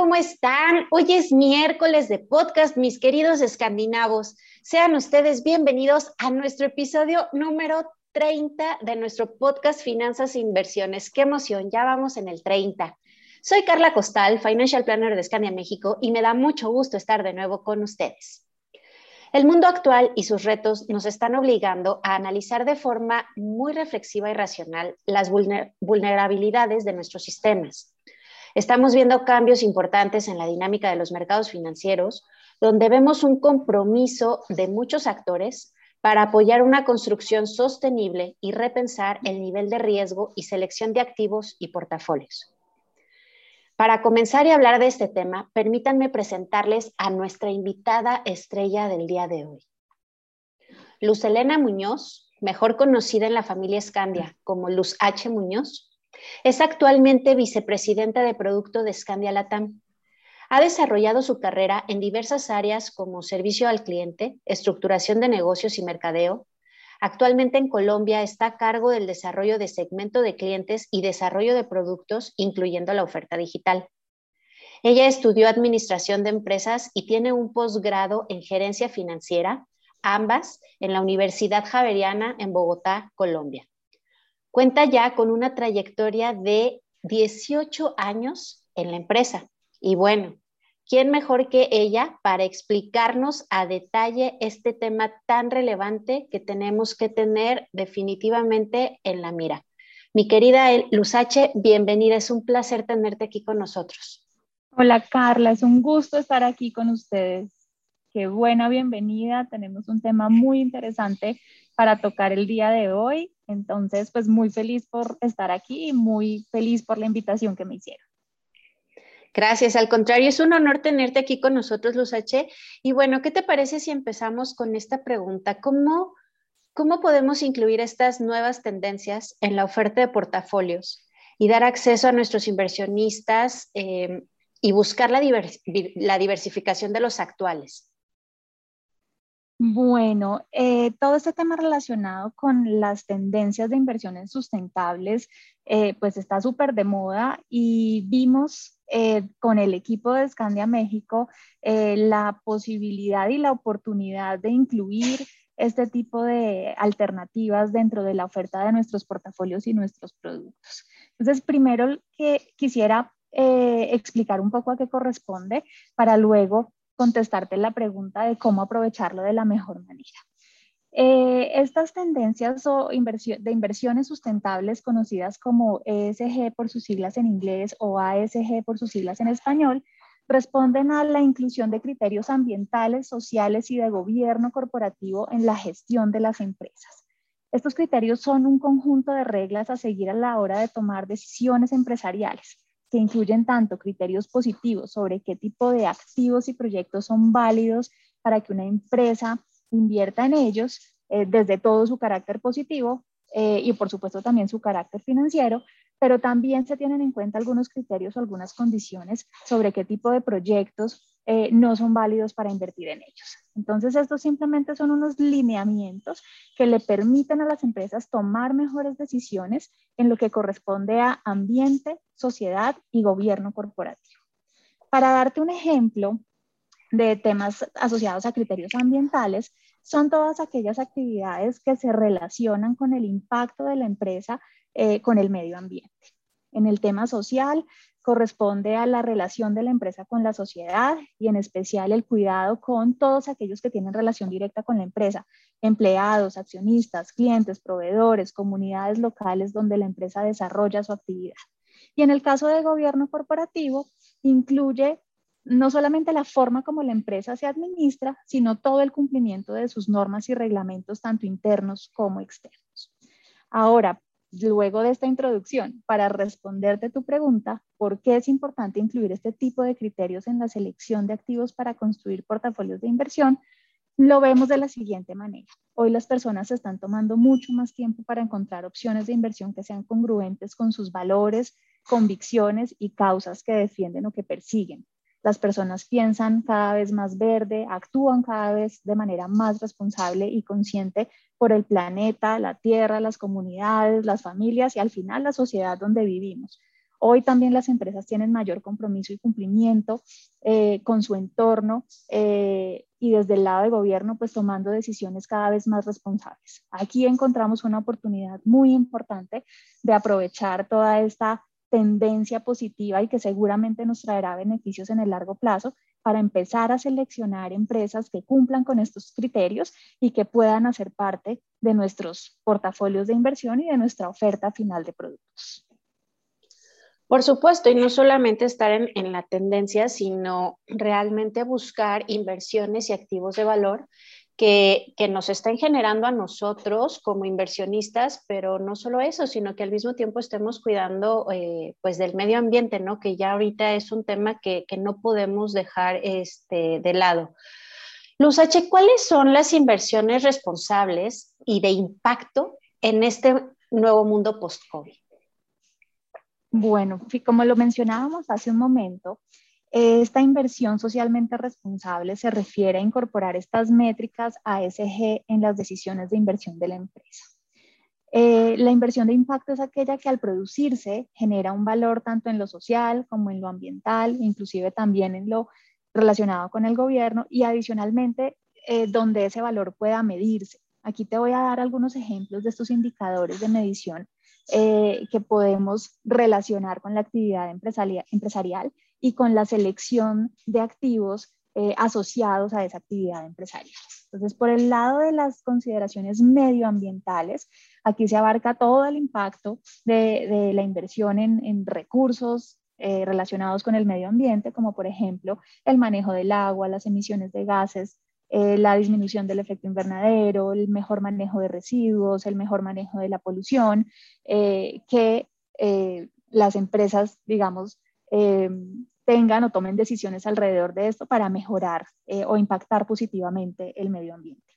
¿Cómo están? Hoy es miércoles de podcast, mis queridos escandinavos. Sean ustedes bienvenidos a nuestro episodio número 30 de nuestro podcast Finanzas e Inversiones. Qué emoción, ya vamos en el 30. Soy Carla Costal, Financial Planner de Scandia México, y me da mucho gusto estar de nuevo con ustedes. El mundo actual y sus retos nos están obligando a analizar de forma muy reflexiva y racional las vulnerabilidades de nuestros sistemas Estamos viendo cambios importantes en la dinámica de los mercados financieros, donde vemos un compromiso de muchos actores para apoyar una construcción sostenible y repensar el nivel de riesgo y selección de activos y portafolios. Para comenzar y hablar de este tema, permítanme presentarles a nuestra invitada estrella del día de hoy. Luz Elena Muñoz, mejor conocida en la familia Escandia como Luz H. Muñoz, es actualmente vicepresidenta de producto de Scandia Latam. Ha desarrollado su carrera en diversas áreas como servicio al cliente, estructuración de negocios y mercadeo. Actualmente en Colombia está a cargo del desarrollo de segmento de clientes y desarrollo de productos, incluyendo la oferta digital. Ella estudió administración de empresas y tiene un posgrado en gerencia financiera, ambas en la Universidad Javeriana en Bogotá, Colombia. Cuenta ya con una trayectoria de 18 años en la empresa. Y bueno, ¿quién mejor que ella para explicarnos a detalle este tema tan relevante que tenemos que tener definitivamente en la mira? Mi querida Luzache, bienvenida. Es un placer tenerte aquí con nosotros. Hola Carla, es un gusto estar aquí con ustedes. Qué buena bienvenida. Tenemos un tema muy interesante para tocar el día de hoy. Entonces, pues muy feliz por estar aquí y muy feliz por la invitación que me hicieron. Gracias, al contrario, es un honor tenerte aquí con nosotros, Luz H. Y bueno, ¿qué te parece si empezamos con esta pregunta? ¿Cómo, podemos incluir estas nuevas tendencias en la oferta de portafolios y dar acceso a nuestros inversionistas eh, y buscar la diversificación de los actuales? Bueno, eh, todo este tema relacionado con las tendencias de inversiones sustentables, eh, pues está súper de moda y vimos eh, con el equipo de Scandia México la posibilidad y la oportunidad de incluir este tipo de alternativas dentro de la oferta de nuestros portafolios y nuestros productos. Entonces, primero que quisiera explicar un poco a qué corresponde para luego contestarte la pregunta de cómo aprovecharlo de la mejor manera. Eh, estas tendencias o de inversiones sustentables conocidas como ESG por sus siglas en inglés o ASG por sus siglas en español, responden a la inclusión de criterios ambientales, sociales y de gobierno corporativo en la gestión de las empresas. Estos criterios son un conjunto de reglas a seguir a la hora de tomar decisiones empresariales que incluyen tanto criterios positivos sobre qué tipo de activos y proyectos son válidos para que una empresa invierta en ellos, eh, desde todo su carácter positivo eh, y por supuesto también su carácter financiero, pero también se tienen en cuenta algunos criterios o algunas condiciones sobre qué tipo de proyectos eh, no son válidos para invertir en ellos. Entonces, estos simplemente son unos lineamientos que le permiten a las empresas tomar mejores decisiones en lo que corresponde a ambiente, sociedad y gobierno corporativo. Para darte un ejemplo de temas asociados a criterios ambientales, son todas aquellas actividades que se relacionan con el impacto de la empresa eh, con el medio ambiente. En el tema social, corresponde a la relación de la empresa con la sociedad y en especial el cuidado con todos aquellos que tienen relación directa con la empresa, empleados, accionistas, clientes, proveedores, comunidades locales donde la empresa desarrolla su actividad. Y en el caso de gobierno corporativo, incluye no solamente la forma como la empresa se administra, sino todo el cumplimiento de sus normas y reglamentos, tanto internos como externos. Ahora, luego de esta introducción, para responderte tu pregunta, ¿por qué es importante incluir este tipo de criterios en la selección de activos para construir portafolios de inversión? Lo vemos de la siguiente manera. Hoy las personas están tomando mucho más tiempo para encontrar opciones de inversión que sean congruentes con sus valores, convicciones y causas que defienden o que persiguen. Las personas piensan cada vez más verde, actúan cada vez de manera más responsable y consciente por el planeta, la tierra, las comunidades, las familias y al final la sociedad donde vivimos. Hoy también las empresas tienen mayor compromiso y cumplimiento eh, con su entorno eh, y desde el lado de gobierno, pues tomando decisiones cada vez más responsables. Aquí encontramos una oportunidad muy importante de aprovechar toda esta tendencia positiva y que seguramente nos traerá beneficios en el largo plazo para empezar a seleccionar empresas que cumplan con estos criterios y que puedan hacer parte de nuestros portafolios de inversión y de nuestra oferta final de productos. Por supuesto, y no solamente estar en, en, la tendencia, sino realmente buscar inversiones y activos de valor que, nos estén generando a nosotros como inversionistas, pero no solo eso, sino que al mismo tiempo estemos cuidando eh, pues del medio ambiente, ¿no? Que ya ahorita es un tema que, no podemos dejar este, de lado. Luz H, ¿cuáles son las inversiones responsables y de impacto en este nuevo mundo post-COVID? Bueno, como lo mencionábamos hace un momento, esta inversión socialmente responsable se refiere a incorporar estas métricas ASG en las decisiones de inversión de la empresa. Eh, la inversión de impacto es aquella que al producirse genera un valor tanto en lo social como en lo ambiental, inclusive también en lo relacionado con el gobierno y adicionalmente eh, donde ese valor pueda medirse. Aquí te voy a dar algunos ejemplos de estos indicadores de medición eh, que podemos relacionar con la actividad empresarial y con la selección de activos eh, asociados a esa actividad empresarial. Entonces, por el lado de las consideraciones medioambientales, aquí se abarca todo el impacto de, la inversión en, recursos eh, relacionados con el medio ambiente, como por ejemplo el manejo del agua, las emisiones de gases, eh, la disminución del efecto invernadero, el mejor manejo de residuos, el mejor manejo de la polución, que las empresas, digamos, tengan o tomen decisiones alrededor de esto para mejorar eh, o impactar positivamente el medio ambiente.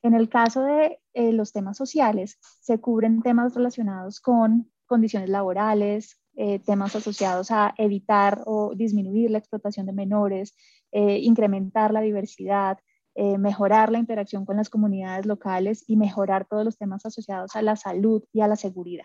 En el caso de eh, los temas sociales, se cubren temas relacionados con condiciones laborales, eh, temas asociados a evitar o disminuir la explotación de menores, incrementar la diversidad, mejorar la interacción con las comunidades locales y mejorar todos los temas asociados a la salud y a la seguridad.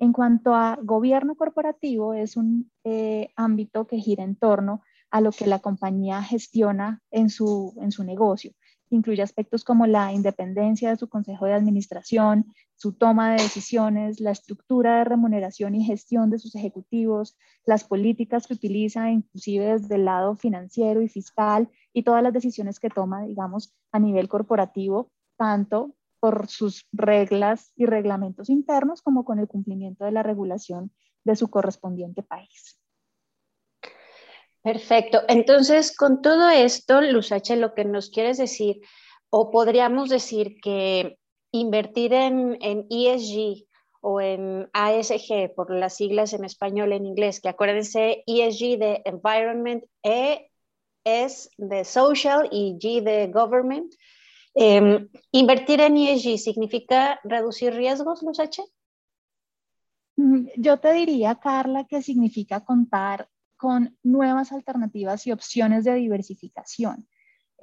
En cuanto a gobierno corporativo, es un eh, ámbito que gira en torno a lo que la compañía gestiona en su, en su negocio. Incluye aspectos como la independencia de su consejo de administración, su toma de decisiones, la estructura de remuneración y gestión de sus ejecutivos, las políticas que utiliza, inclusive desde el lado financiero y fiscal, y todas las decisiones que toma, digamos, a nivel corporativo, tanto por sus reglas y reglamentos internos como con el cumplimiento de la regulación de su correspondiente país. Perfecto. Entonces, con todo esto, Luz H, lo que nos quieres decir, o podríamos decir que invertir en, en ESG o en ASG, por las siglas en español, en inglés, que acuérdense, ESG de Environment, E es de Social y G de Government, Em, ¿Invertir en ESG significa reducir riesgos, Luz H? Mm, yo te diría, Carla, que significa contar con nuevas alternativas y opciones de diversificación.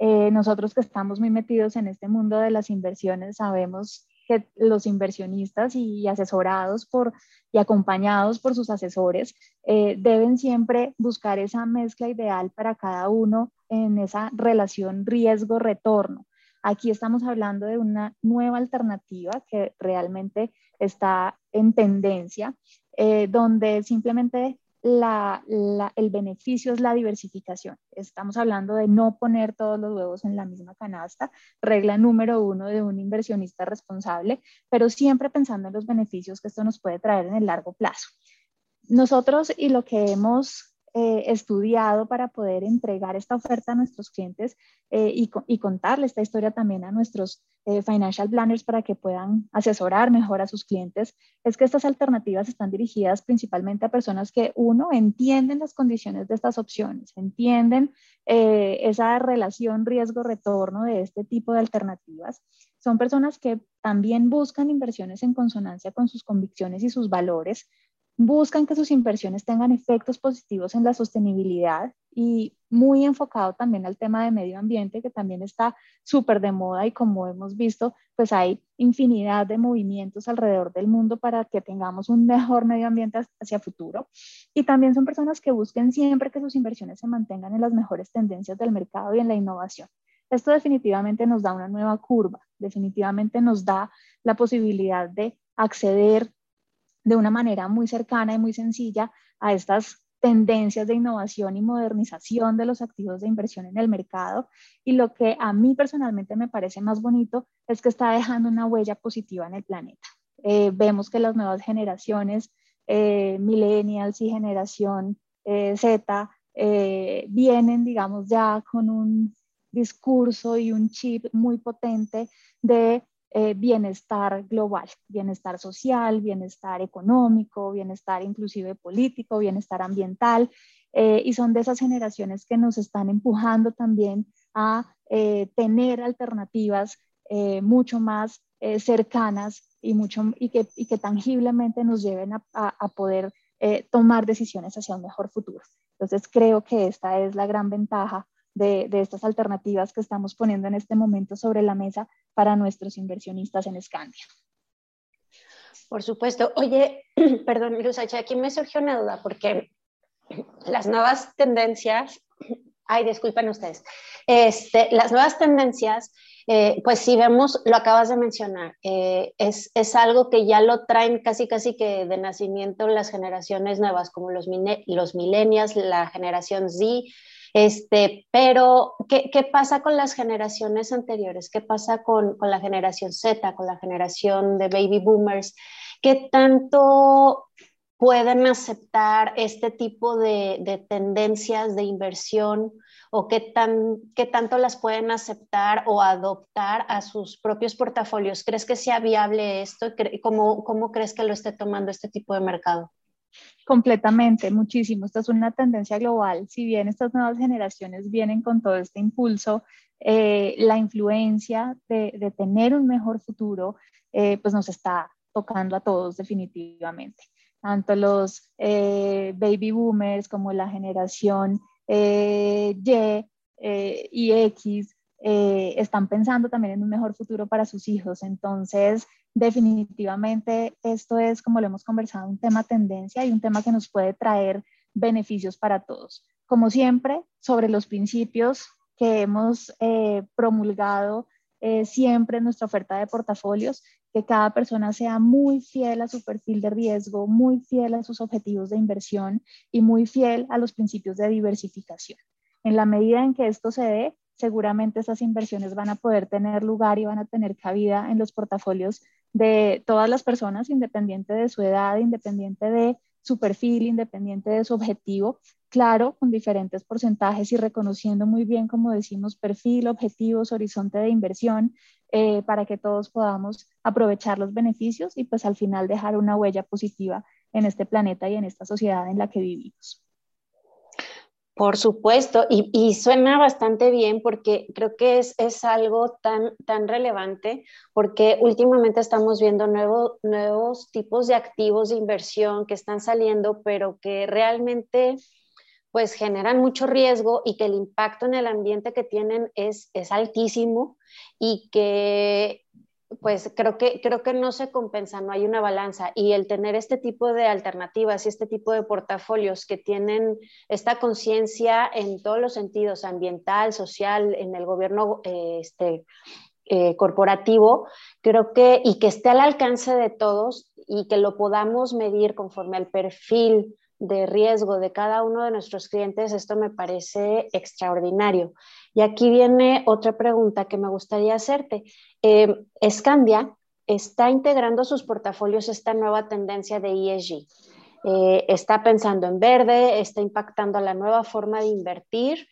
Eh, nosotros que estamos muy metidos en este mundo de las inversiones sabemos que los inversionistas y asesorados por, y acompañados por sus asesores eh, deben siempre buscar esa mezcla ideal para cada uno en esa relación riesgo-retorno. Aquí estamos hablando de una nueva alternativa que realmente está en tendencia, eh, donde simplemente el beneficio es la diversificación. Estamos hablando de no poner todos los huevos en la misma canasta, regla número uno de un inversionista responsable, pero siempre pensando en los beneficios que esto nos puede traer en el largo plazo. Nosotros y lo que hemos eh, estudiado para poder entregar esta oferta a nuestros clientes eh, y, y, contarle esta historia también a nuestros eh, financial planners para que puedan asesorar mejor a sus clientes, es que estas alternativas están dirigidas principalmente a personas que, uno, entienden las condiciones de estas opciones, entienden esa relación riesgo-retorno de este tipo de alternativas. Son personas que también buscan inversiones en consonancia con sus convicciones y sus valores, buscan que sus inversiones tengan efectos positivos en la sostenibilidad y muy enfocado también al tema de medio ambiente, que también está súper de moda y como hemos visto, pues hay infinidad de movimientos alrededor del mundo para que tengamos un mejor medio ambiente hacia futuro. Y también son personas que busquen siempre que sus inversiones se mantengan en las mejores tendencias del mercado y en la innovación. Esto definitivamente nos da una nueva curva, definitivamente nos da la posibilidad de acceder de una manera muy cercana y muy sencilla a estas tendencias de innovación y modernización de los activos de inversión en el mercado. Y lo que a mí personalmente me parece más bonito es que está dejando una huella positiva en el planeta. Eh, vemos que las nuevas generaciones, eh, millennials y generación eh, Z, vienen, digamos, ya con un discurso y un chip muy potente de eh, bienestar global, bienestar social, bienestar económico, bienestar inclusive político, bienestar ambiental. Eh, y son de esas generaciones que nos están empujando también a eh, tener alternativas mucho más cercanas y, mucho, y, que, y que tangiblemente nos lleven a, a poder tomar decisiones hacia un mejor futuro. Entonces creo que esta es la gran ventaja de, estas alternativas que estamos poniendo en este momento sobre la mesa para nuestros inversionistas en Scandia. Por supuesto. Oye, perdón, Luz, aquí me surgió una duda porque las nuevas tendencias, ay, disculpen ustedes, este, las nuevas tendencias, eh, pues si vemos, lo acabas de mencionar, eh, es, es, algo que ya lo traen casi, casi que de nacimiento las generaciones nuevas, como los, los millennials, la generación Z, este, pero, ¿qué, ¿qué, pasa con las generaciones anteriores? ¿Qué pasa con, con, la generación Z, con la generación de baby boomers? ¿Qué tanto pueden aceptar este tipo de, de tendencias de inversión o qué, tan, qué tanto las pueden aceptar o adoptar a sus propios portafolios? ¿Crees que sea viable esto? ¿Cómo, cómo crees que lo esté tomando este tipo de mercado? Completamente, muchísimo. Esta es una tendencia global. Si bien estas nuevas generaciones vienen con todo este impulso, eh, la influencia de, tener un mejor futuro, eh, pues nos está tocando a todos definitivamente. Tanto los eh, baby boomers como la generación Y y X están pensando también en un mejor futuro para sus hijos. Entonces, definitivamente esto es, como lo hemos conversado, un tema tendencia y un tema que nos puede traer beneficios para todos. Como siempre, sobre los principios que hemos eh, promulgado eh, siempre en nuestra oferta de portafolios, que cada persona sea muy fiel a su perfil de riesgo, muy fiel a sus objetivos de inversión y muy fiel a los principios de diversificación. En la medida en que esto se dé, seguramente esas inversiones van a poder tener lugar y van a tener cabida en los portafolios de todas las personas, independiente de su edad, independiente de su perfil, independiente de su objetivo, claro, con diferentes porcentajes y reconociendo muy bien, como decimos, perfil, objetivos, horizonte de inversión, eh, para que todos podamos aprovechar los beneficios y pues al final dejar una huella positiva en este planeta y en esta sociedad en la que vivimos. Por supuesto, y, suena bastante bien porque creo que es, es, algo tan, tan relevante porque últimamente estamos viendo nuevos tipos de activos de inversión que están saliendo, pero que realmente pues generan mucho riesgo y que el impacto en el ambiente que tienen es, es altísimo y que pues creo que, creo que no se compensa, no hay una balanza. Y el tener este tipo de alternativas y este tipo de portafolios que tienen esta conciencia en todos los sentidos, ambiental, social, en el gobierno eh, este, eh, corporativo, creo que, y que esté al alcance de todos y que lo podamos medir conforme al perfil de riesgo de cada uno de nuestros clientes, esto me parece extraordinario. Y aquí viene otra pregunta que me gustaría hacerte. Eh, está integrando sus portafolios esta nueva tendencia de ESG. eh, está pensando en verde, está impactando la nueva forma de invertir.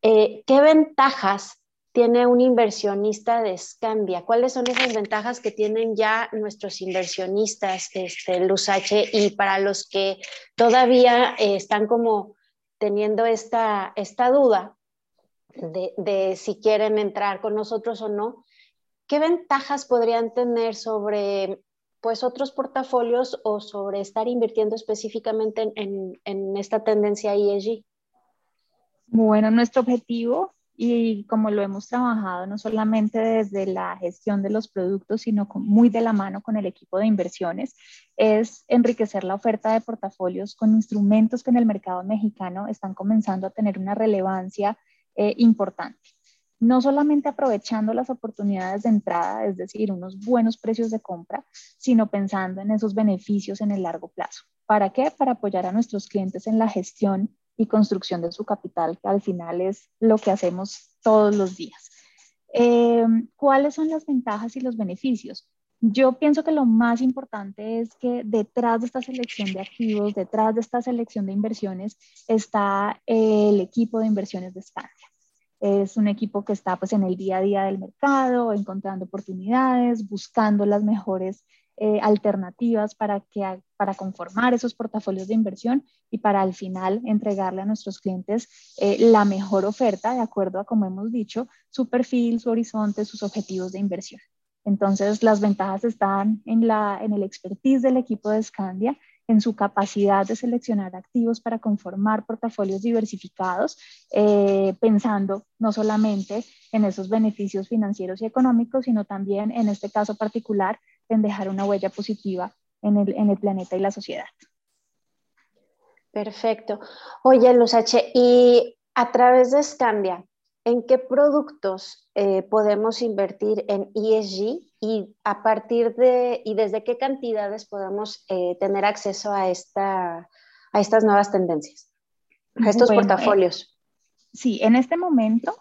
Eh, ¿Qué ventajas tiene un inversionista de Scandia? ¿Cuáles son esas ventajas que tienen ya nuestros inversionistas, este, Lusache, y para los que todavía eh, están como teniendo esta, esta duda de, si quieren entrar con nosotros o no? ¿Qué ventajas podrían tener sobre pues otros portafolios o sobre estar invirtiendo específicamente en, en, esta tendencia ESG? Bueno, nuestro objetivo y como lo hemos trabajado no solamente desde la gestión de los productos, sino muy de la mano con el equipo de inversiones, es enriquecer la oferta de portafolios con instrumentos que en el mercado mexicano están comenzando a tener una relevancia eh, importante no solamente aprovechando las oportunidades de entrada, es decir, unos buenos precios de compra, sino pensando en esos beneficios en el largo plazo. ¿Para qué? Para apoyar a nuestros clientes en la gestión y construcción de su capital, que al final es lo que hacemos todos los días. Eh, ¿Cuáles son las ventajas y los beneficios? Yo pienso que lo más importante es que detrás de esta selección de activos, detrás de esta selección de inversiones, está el equipo de inversiones de Scandia. Es un equipo que está pues en el día a día del mercado, encontrando oportunidades, buscando las mejores eh, alternativas para, que, para conformar esos portafolios de inversión y para al final entregarle a nuestros clientes eh, la mejor oferta de acuerdo a, como hemos dicho, su perfil, su horizonte, sus objetivos de inversión. Entonces, las ventajas están en, la, en el expertise del equipo de Scandia en su capacidad de seleccionar activos para conformar portafolios diversificados, eh, pensando no solamente en esos beneficios financieros y económicos, sino también en este caso particular en dejar una huella positiva en el, en el planeta y la sociedad. Perfecto. Oye, Luz H., y a través de Scandia, ¿en qué productos eh, podemos invertir en ESG y a partir de y desde qué cantidades podemos eh, tener acceso a, esta, a estas nuevas tendencias, a estos portafolios? Eh, sí, en este momento,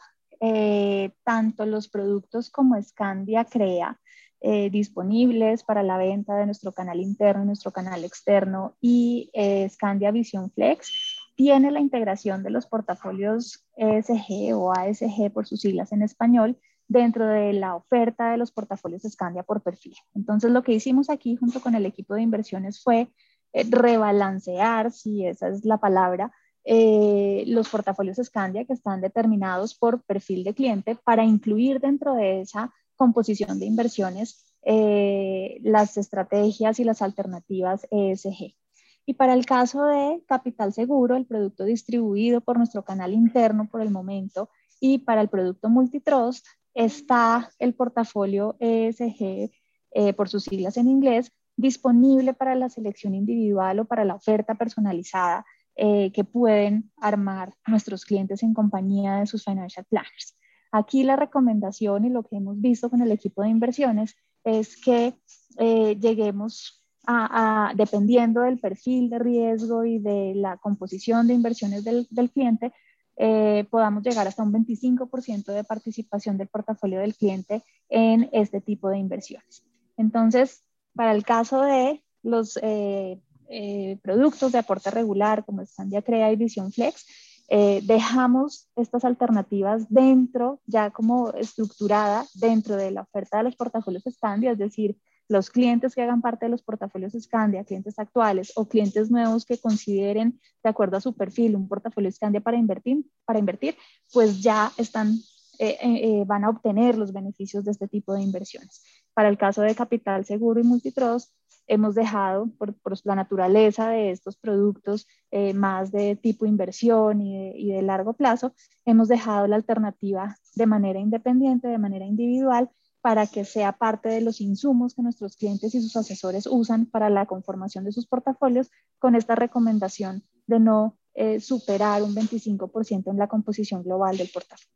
tanto los productos como Scandia Crea, disponibles para la venta de nuestro canal interno, nuestro canal externo y Scandia Vision Flex tiene la integración de los portafolios ESG o ASG por sus siglas en español dentro de la oferta de los portafolios Scandia por perfil. Entonces, lo que hicimos aquí junto con el equipo de inversiones fue eh, rebalancear, si esa es la palabra, eh, los portafolios Scandia que están determinados por perfil de cliente para incluir dentro de esa composición de inversiones eh, las estrategias y las alternativas ESG. Y para el caso de Capital Seguro, el producto distribuido por nuestro canal interno por el momento, y para el producto Multitrust está el portafolio ESG, eh, por sus siglas en inglés, disponible para la selección individual o para la oferta personalizada eh, que pueden armar nuestros clientes en compañía de sus financial planners. Aquí la recomendación y lo que hemos visto con el equipo de inversiones es que eh, lleguemos dependiendo del perfil de riesgo y de la composición de inversiones del, cliente, eh, podamos llegar hasta un 25% de participación del portafolio del cliente en este tipo de inversiones. Entonces, para el caso de los eh, eh, productos de aporte regular como Scandia Crea y Vision Flex, dejamos estas alternativas dentro, ya como estructurada dentro de la oferta de los portafolios Scandia, es decir, los clientes que hagan parte de los portafolios Scandia, clientes actuales o clientes nuevos que consideren, de acuerdo a su perfil, un portafolio Scandia para invertir, para invertir pues ya están, eh, eh, eh, van a obtener los beneficios de este tipo de inversiones. Para el caso de Capital Seguro y Multitrust, hemos dejado, por, la naturaleza de estos productos más de tipo inversión y y de largo plazo, hemos dejado la alternativa de manera independiente, de manera individual, para que sea parte de los insumos que nuestros clientes y sus asesores usan para la conformación de sus portafolios con esta recomendación de no eh, superar un 25% en la composición global del portafolio.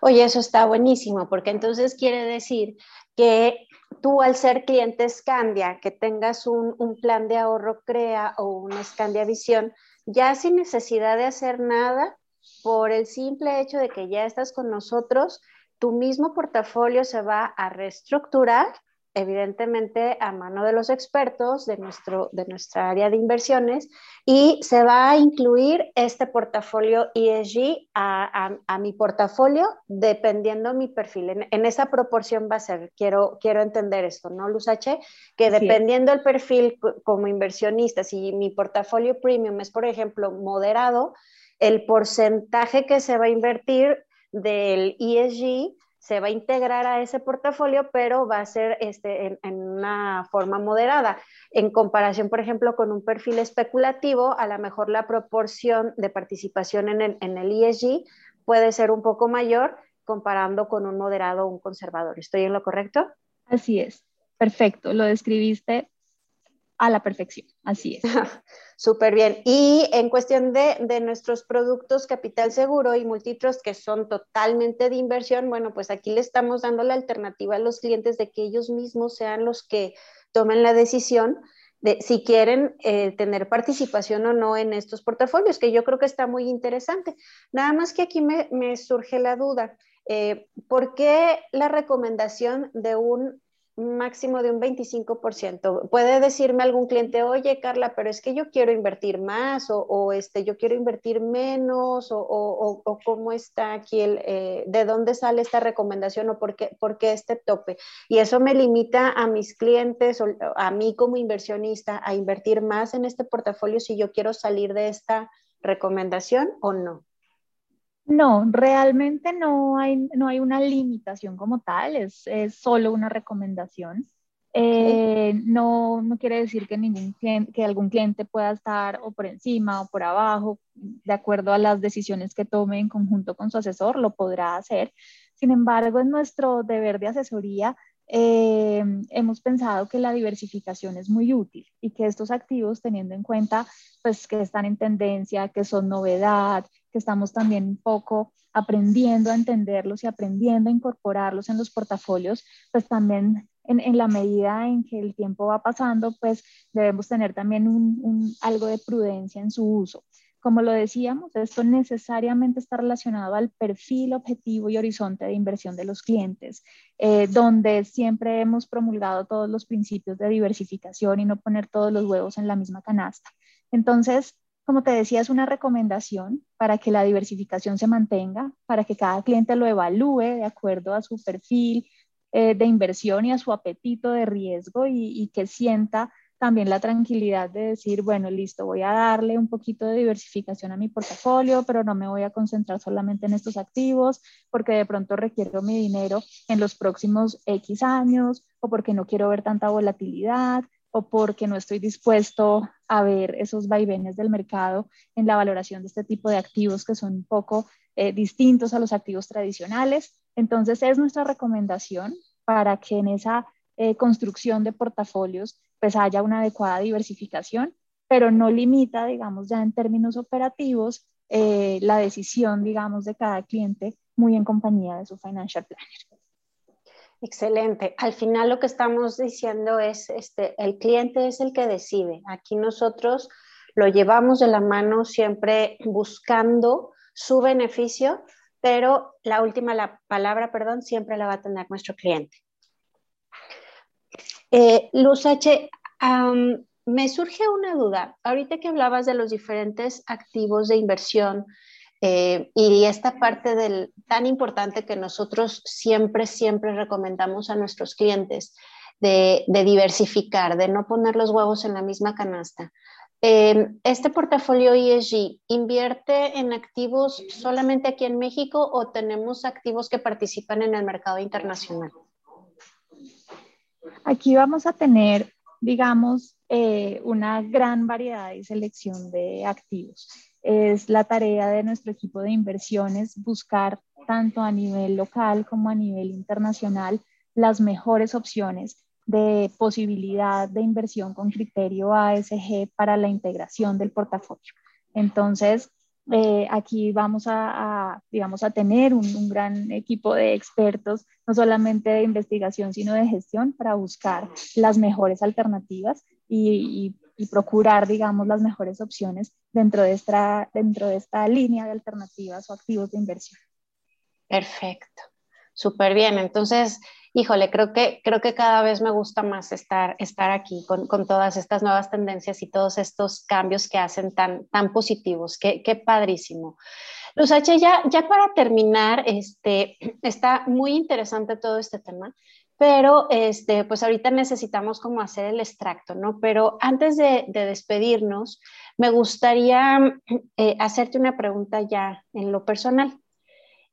Oye, eso está buenísimo, porque entonces quiere decir que tú al ser cliente Scandia, que tengas un, un plan de ahorro CREA o una Scandia Visión, ya sin necesidad de hacer nada, por el simple hecho de que ya estás con nosotros, tu mismo portafolio se va a reestructurar evidentemente a mano de los expertos de, nuestro, de nuestra área de inversiones y se va a incluir este portafolio ESG a, a, mi portafolio dependiendo mi perfil. En, esa proporción va a ser, quiero, quiero entender esto, ¿no, Luz H? Que dependiendo del perfil como inversionista, si mi portafolio premium es, por ejemplo, moderado, el porcentaje que se va a invertir del ESG se va a integrar a ese portafolio, pero va a ser este, en, una forma moderada. En comparación, por ejemplo, con un perfil especulativo, a lo mejor la proporción de participación en el, en el ESG puede ser un poco mayor comparando con un moderado o un conservador. ¿Estoy en lo correcto? Así es. Perfecto. Lo describiste a la perfección. Así es. Súper bien. Y en cuestión de, de, nuestros productos Capital Seguro y Multitrust, que son totalmente de inversión, bueno, pues aquí le estamos dando la alternativa a los clientes de que ellos mismos sean los que tomen la decisión de si quieren eh, tener participación o no en estos portafolios, que yo creo que está muy interesante. Nada más que aquí me, me surge la duda. Eh, ¿Por qué la recomendación de un máximo de un 25%. Puede decirme algún cliente, oye Carla, pero es que yo quiero invertir más o, este, yo quiero invertir menos o, o, cómo está aquí, el, eh, de dónde sale esta recomendación o por qué, por qué este tope. Y eso me limita a mis clientes o a mí como inversionista a invertir más en este portafolio si yo quiero salir de esta recomendación o no. No, realmente no hay, no hay una limitación como tal, es, solo una recomendación. Eh, no, no quiere decir que, ningún que algún cliente pueda estar o por encima o por abajo, de acuerdo a las decisiones que tome en conjunto con su asesor, lo podrá hacer. Sin embargo, es nuestro deber de asesoría eh, hemos pensado que la diversificación es muy útil y que estos activos, teniendo en cuenta pues, que están en tendencia, que son novedad, que estamos también un poco aprendiendo a entenderlos y aprendiendo a incorporarlos en los portafolios, pues también en, la medida en que el tiempo va pasando, pues debemos tener también un, algo de prudencia en su uso. Como lo decíamos, esto necesariamente está relacionado al perfil, objetivo y horizonte de inversión de los clientes, eh, donde siempre hemos promulgado todos los principios de diversificación y no poner todos los huevos en la misma canasta. Entonces, como te decía, es una recomendación para que la diversificación se mantenga, para que cada cliente lo evalúe de acuerdo a su perfil eh, de inversión y a su apetito de riesgo y, y que sienta también la tranquilidad de decir, bueno, listo, voy a darle un poquito de diversificación a mi portafolio, pero no me voy a concentrar solamente en estos activos porque de pronto requiero mi dinero en los próximos X años o porque no quiero ver tanta volatilidad o porque no estoy dispuesto a ver esos vaivenes del mercado en la valoración de este tipo de activos que son un poco eh, distintos a los activos tradicionales. Entonces es nuestra recomendación para que en esa eh, construcción de portafolios pues haya una adecuada diversificación, pero no limita, digamos, ya en términos operativos, eh, la decisión, digamos, de cada cliente muy en compañía de su financial planner. Excelente. Al final lo que estamos diciendo es, este, el cliente es el que decide. Aquí nosotros lo llevamos de la mano siempre buscando su beneficio, pero la última la palabra, perdón, siempre la va a tener nuestro cliente. Eh, Luz H., me surge una duda. Ahorita que hablabas de los diferentes activos de inversión eh, y esta parte del, tan importante que nosotros siempre, siempre recomendamos a nuestros clientes de, diversificar, de no poner los huevos en la misma canasta. Em, ¿Este portafolio ESG invierte en activos solamente aquí en México o tenemos activos que participan en el mercado internacional? Aquí vamos a tener, digamos, eh, una gran variedad y selección de activos. Es la tarea de nuestro equipo de inversiones buscar tanto a nivel local como a nivel internacional las mejores opciones de posibilidad de inversión con criterio ASG para la integración del portafolio. Entonces, eh, aquí vamos a, digamos, a tener un, gran equipo de expertos, no solamente de investigación, sino de gestión, para buscar las mejores alternativas y, procurar, digamos, las mejores opciones dentro de, esta, dentro de esta línea de alternativas o activos de inversión. Perfecto, súper bien. Entonces, híjole, creo que, creo que cada vez me gusta más estar, estar aquí con, con todas estas nuevas tendencias y todos estos cambios que hacen tan, tan positivos. Qué, qué padrísimo. Luz H, ya, ya para terminar, este, está muy interesante todo este tema, pero este, pues ahorita necesitamos como hacer el extracto, ¿no? Pero antes de, de despedirnos, me gustaría eh, hacerte una pregunta ya en lo personal.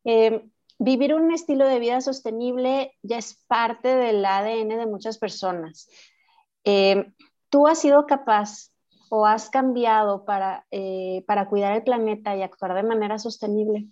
Eh, vivir un estilo de vida sostenible ya es parte del ADN de muchas personas. Eh, ¿Tú has sido capaz o has cambiado para, eh, para cuidar el planeta y actuar de manera sostenible?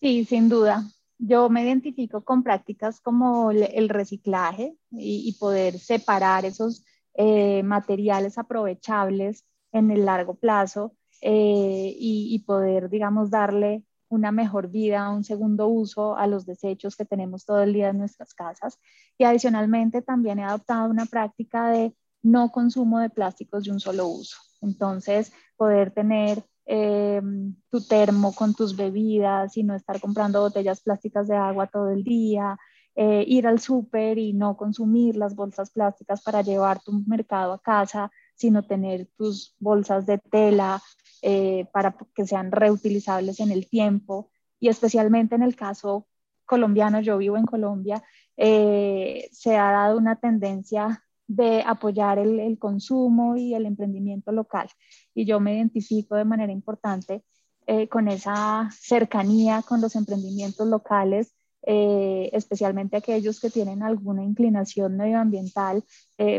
Sí, sin duda. Yo me identifico con prácticas como el reciclaje y, poder separar esos eh, materiales aprovechables en el largo plazo y, y, poder, digamos, darle una mejor vida, un segundo uso a los desechos que tenemos todo el día en nuestras casas. Y adicionalmente también he adoptado una práctica de no consumo de plásticos de un solo uso. Entonces, poder tener eh, tu termo con tus bebidas y no estar comprando botellas plásticas de agua todo el día, eh, ir al súper y no consumir las bolsas plásticas para llevar tu mercado a casa, sino tener tus bolsas de tela eh, para que sean reutilizables en el tiempo y especialmente en el caso colombiano, yo vivo en Colombia, eh, se ha dado una tendencia de apoyar el, consumo y el emprendimiento local. Y yo me identifico de manera importante eh, con esa cercanía con los emprendimientos locales, especialmente aquellos que tienen alguna inclinación medioambiental,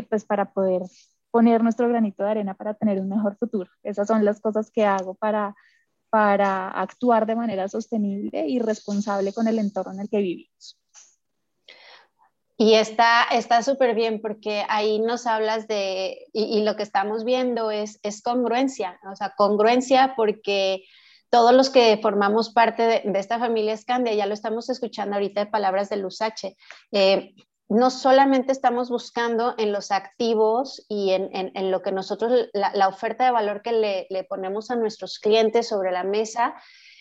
pues para poder poner nuestro granito de arena para tener un mejor futuro. Esas son las cosas que hago para, para actuar de manera sostenible y responsable con el entorno en el que vivimos. Y está súper bien porque ahí nos hablas de, y, lo que estamos viendo es, es congruencia, o sea, congruencia porque todos los que formamos parte de, esta familia Scandia, ya lo estamos escuchando ahorita de palabras de H, eh, no solamente estamos buscando en los activos y en, lo que nosotros, la, oferta de valor que le, ponemos a nuestros clientes sobre la mesa,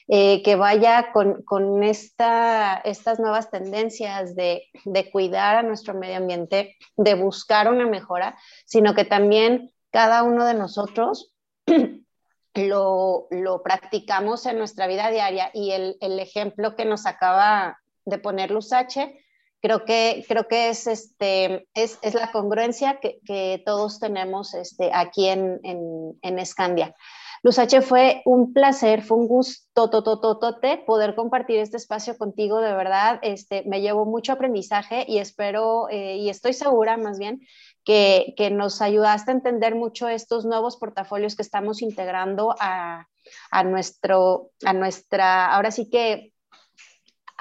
eh, que vaya con, estas nuevas tendencias de, cuidar a nuestro medio ambiente, de buscar una mejora, sino que también cada uno de nosotros lo, practicamos en nuestra vida diaria. Y el, el ejemplo que nos acaba de poner Luz H creo que, creo que es, este, es, es la congruencia que, que, todos tenemos este, aquí en, en, en Escandia. Luz fue un placer, fue un gusto totototote poder compartir este espacio contigo, de verdad, este, me llevo mucho aprendizaje y espero, eh, y estoy segura más bien, que, que, nos ayudaste a entender mucho estos nuevos portafolios que estamos integrando a, a, nuestro, a nuestra, ahora sí que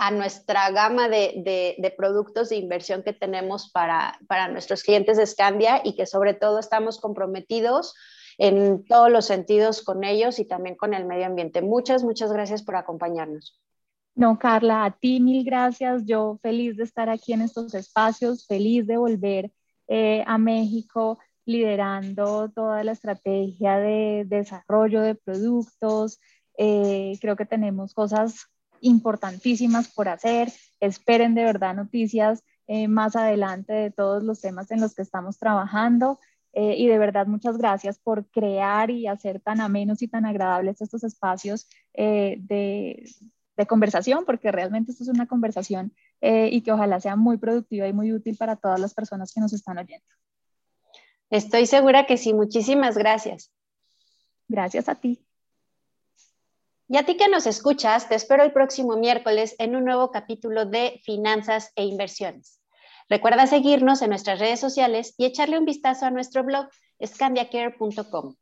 a nuestra gama de, productos de inversión que tenemos para, nuestros clientes de Scandia y que sobre todo estamos comprometidos en todos los sentidos con ellos y también con el medio ambiente. Muchas, muchas gracias por acompañarnos. No, Carla, a ti mil gracias. Yo feliz de estar aquí en estos espacios, feliz de volver eh, a México liderando toda la estrategia de desarrollo de productos. Eh, creo que tenemos cosas importantísimas por hacer. Esperen de verdad noticias eh, más adelante de todos los temas en los que estamos trabajando. Eh, y de verdad, muchas gracias por crear y hacer tan amenos y tan agradables estos espacios eh, de, de, conversación, porque realmente esto es una conversación y que ojalá sea muy productiva y muy útil para todas las personas que nos están oyendo. Estoy segura que sí. Muchísimas gracias. Gracias a ti. Y a ti que nos escuchas, te espero el próximo miércoles en un nuevo capítulo de Finanzas e Inversiones. Recuerda seguirnos en nuestras redes sociales y echarle un vistazo a nuestro blog scandiacare.com.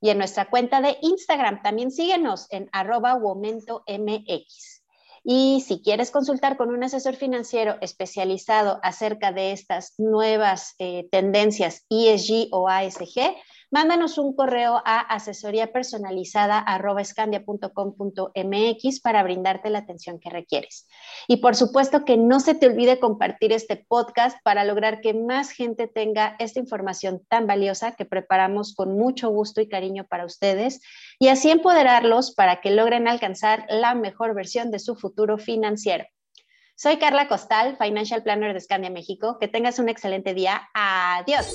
Y en nuestra cuenta de Instagram también síguenos en arroba MX. Y si quieres consultar con un asesor financiero especializado acerca de estas nuevas eh, tendencias ESG o ASG, mándanos un correo a asesoría para brindarte la atención que requieres. Y por supuesto que no se te olvide compartir este podcast para lograr que más gente tenga esta información tan valiosa que preparamos con mucho gusto y cariño para ustedes y así empoderarlos para que logren alcanzar la mejor versión de su futuro financiero. Soy Carla Costal, Financial Planner de Scandia México. Que tengas un excelente día. Adiós.